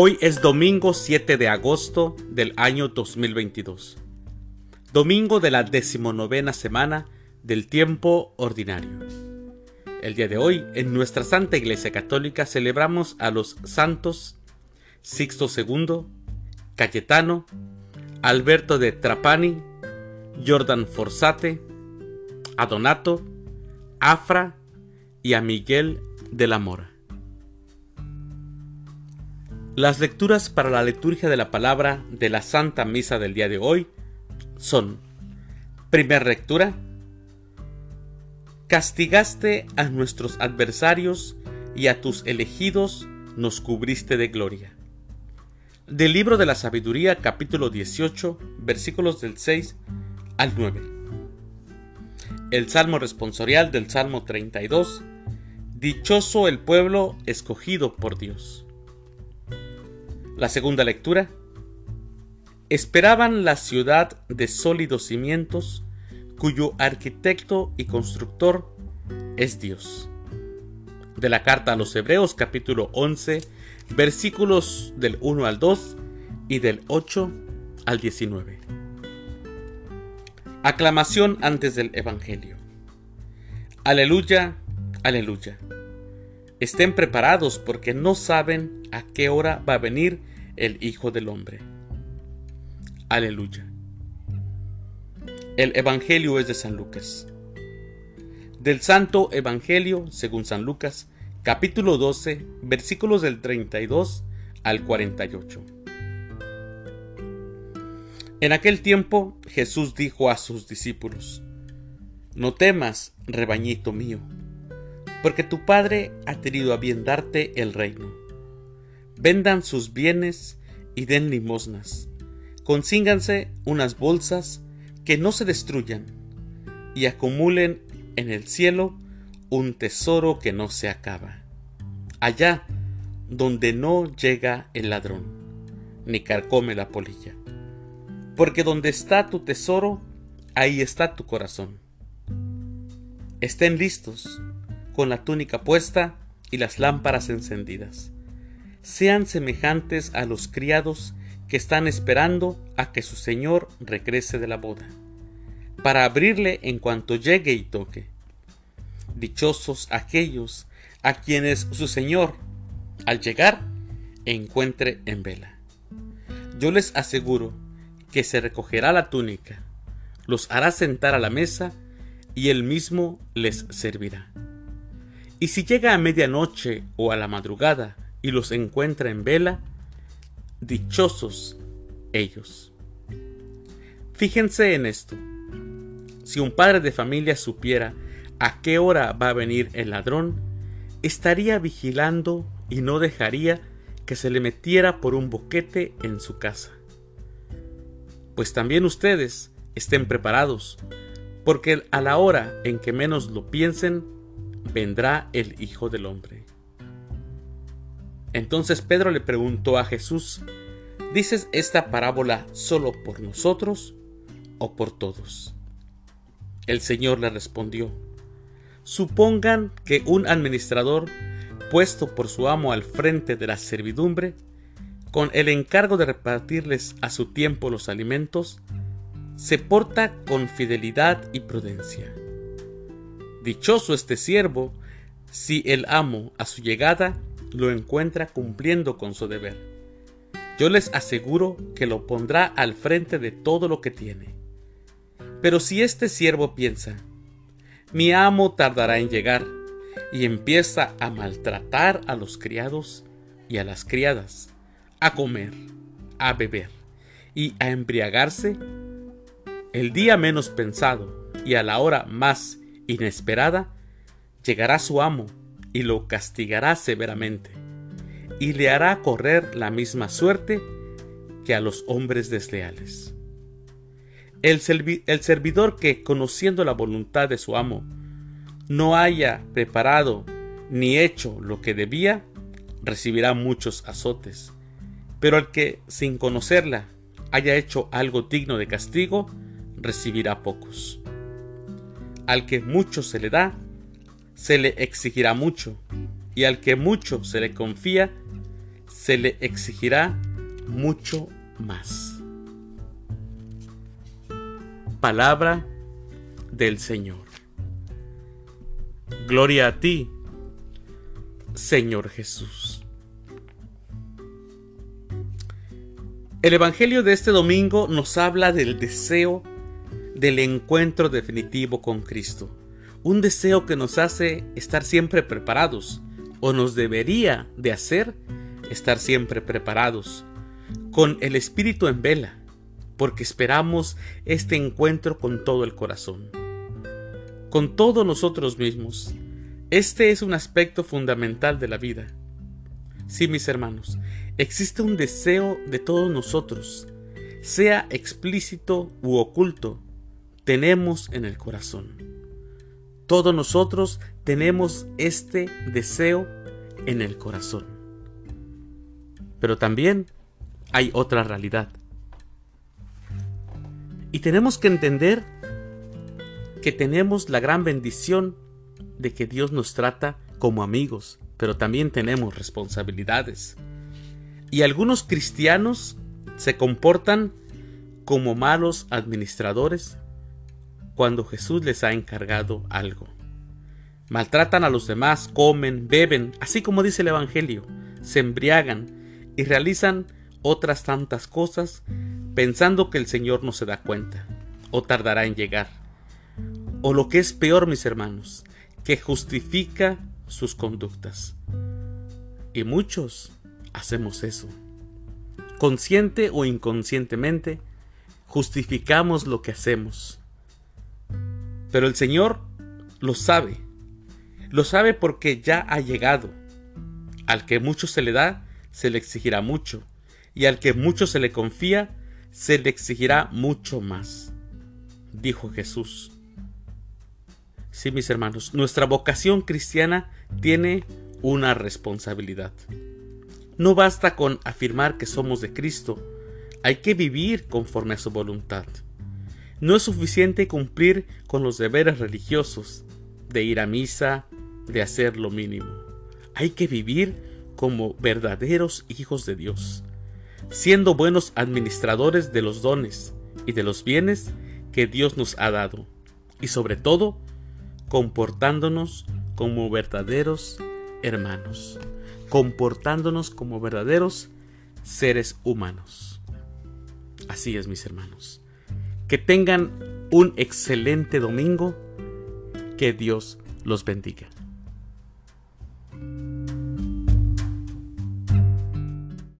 Hoy es domingo 7 de agosto del año 2022. Domingo de la decimonovena semana del tiempo ordinario. El día de hoy, en nuestra Santa Iglesia Católica, celebramos a los santos Sixto II, Cayetano, Alberto de Trapani, Jordan Forzate, a Donato, Afra y a Miguel de la Mora. Las lecturas para la liturgia de la palabra de la Santa Misa del día de hoy son, primera lectura, castigaste a nuestros adversarios y a tus elegidos nos cubriste de gloria. Del libro de la sabiduría capítulo 18 versículos del 6 al 9. El salmo responsorial del Salmo 32. Dichoso el pueblo escogido por Dios. La segunda lectura. Esperaban la ciudad de sólidos cimientos, cuyo arquitecto y constructor es Dios. De la carta a los Hebreos capítulo 11, versículos del 1 al 2 y del 8 al 19. Aclamación antes del Evangelio. Aleluya, aleluya. Estén preparados porque no saben a qué hora va a venir el Hijo del Hombre. Aleluya. El Evangelio es de San Lucas. Del Santo Evangelio, según San Lucas, capítulo 12, versículos del 32 al 48. En aquel tiempo Jesús dijo a sus discípulos, No temas, rebañito mío porque tu Padre ha tenido a bien darte el reino. Vendan sus bienes y den limosnas. Consínganse unas bolsas que no se destruyan y acumulen en el cielo un tesoro que no se acaba. Allá donde no llega el ladrón, ni carcome la polilla. Porque donde está tu tesoro, ahí está tu corazón. Estén listos con la túnica puesta y las lámparas encendidas. Sean semejantes a los criados que están esperando a que su señor regrese de la boda, para abrirle en cuanto llegue y toque. Dichosos aquellos a quienes su señor, al llegar, encuentre en vela. Yo les aseguro que se recogerá la túnica, los hará sentar a la mesa y él mismo les servirá. Y si llega a medianoche o a la madrugada y los encuentra en vela, dichosos ellos. Fíjense en esto. Si un padre de familia supiera a qué hora va a venir el ladrón, estaría vigilando y no dejaría que se le metiera por un boquete en su casa. Pues también ustedes estén preparados, porque a la hora en que menos lo piensen, vendrá el Hijo del Hombre. Entonces Pedro le preguntó a Jesús, ¿dices esta parábola solo por nosotros o por todos? El Señor le respondió, supongan que un administrador puesto por su amo al frente de la servidumbre, con el encargo de repartirles a su tiempo los alimentos, se porta con fidelidad y prudencia Dichoso este siervo si el amo a su llegada lo encuentra cumpliendo con su deber. Yo les aseguro que lo pondrá al frente de todo lo que tiene. Pero si este siervo piensa, mi amo tardará en llegar, y empieza a maltratar a los criados y a las criadas, a comer, a beber y a embriagarse, el día menos pensado y a la hora más inesperada, llegará su amo y lo castigará severamente, y le hará correr la misma suerte que a los hombres desleales. El, servidor que, conociendo la voluntad de su amo, no haya preparado ni hecho lo que debía, recibirá muchos azotes. Pero el que, sin conocerla, haya hecho algo digno de castigo, recibirá pocos. Al que mucho se le da, se le exigirá mucho, y al que mucho se le confía, se le exigirá mucho más. Palabra del Señor. Gloria a ti, Señor Jesús. El Evangelio de este domingo nos habla del deseo del encuentro definitivo con Cristo. Un deseo que nos hace estar siempre preparados, o nos debería de hacer estar siempre preparados, con el espíritu en vela, porque esperamos este encuentro con todo el corazón, con todos nosotros mismos. Este es un aspecto fundamental de la vida. Sí, mis hermanos, existe un deseo de todos nosotros, sea explícito u oculto, tenemos en el corazón. Todos nosotros tenemos este deseo en el corazón. Pero también hay otra realidad. Y tenemos que entender que tenemos la gran bendición de que Dios nos trata como amigos, pero también tenemos responsabilidades. Y algunos cristianos se comportan como malos administradores cuando Jesús les ha encargado algo. Maltratan a los demás, comen, beben, así como dice el Evangelio, se embriagan y realizan otras tantas cosas pensando que el Señor no se da cuenta o tardará en llegar. O lo que es peor, mis hermanos, que justifica sus conductas. Y muchos hacemos eso. Consciente o inconscientemente, justificamos lo que hacemos. Pero el Señor lo sabe. Lo sabe porque ya ha llegado. Al que mucho se le da, se le exigirá mucho. Y al que mucho se le confía, se le exigirá mucho más. Dijo Jesús. Sí, mis hermanos, nuestra vocación cristiana tiene una responsabilidad. No basta con afirmar que somos de Cristo, hay que vivir conforme a su voluntad. No es suficiente cumplir con los deberes religiosos, de ir a misa, de hacer lo mínimo. Hay que vivir como verdaderos hijos de Dios, siendo buenos administradores de los dones y de los bienes que Dios nos ha dado, y sobre todo, comportándonos como verdaderos hermanos, comportándonos como verdaderos seres humanos. Así es, mis hermanos. Que tengan un excelente domingo. Que Dios los bendiga.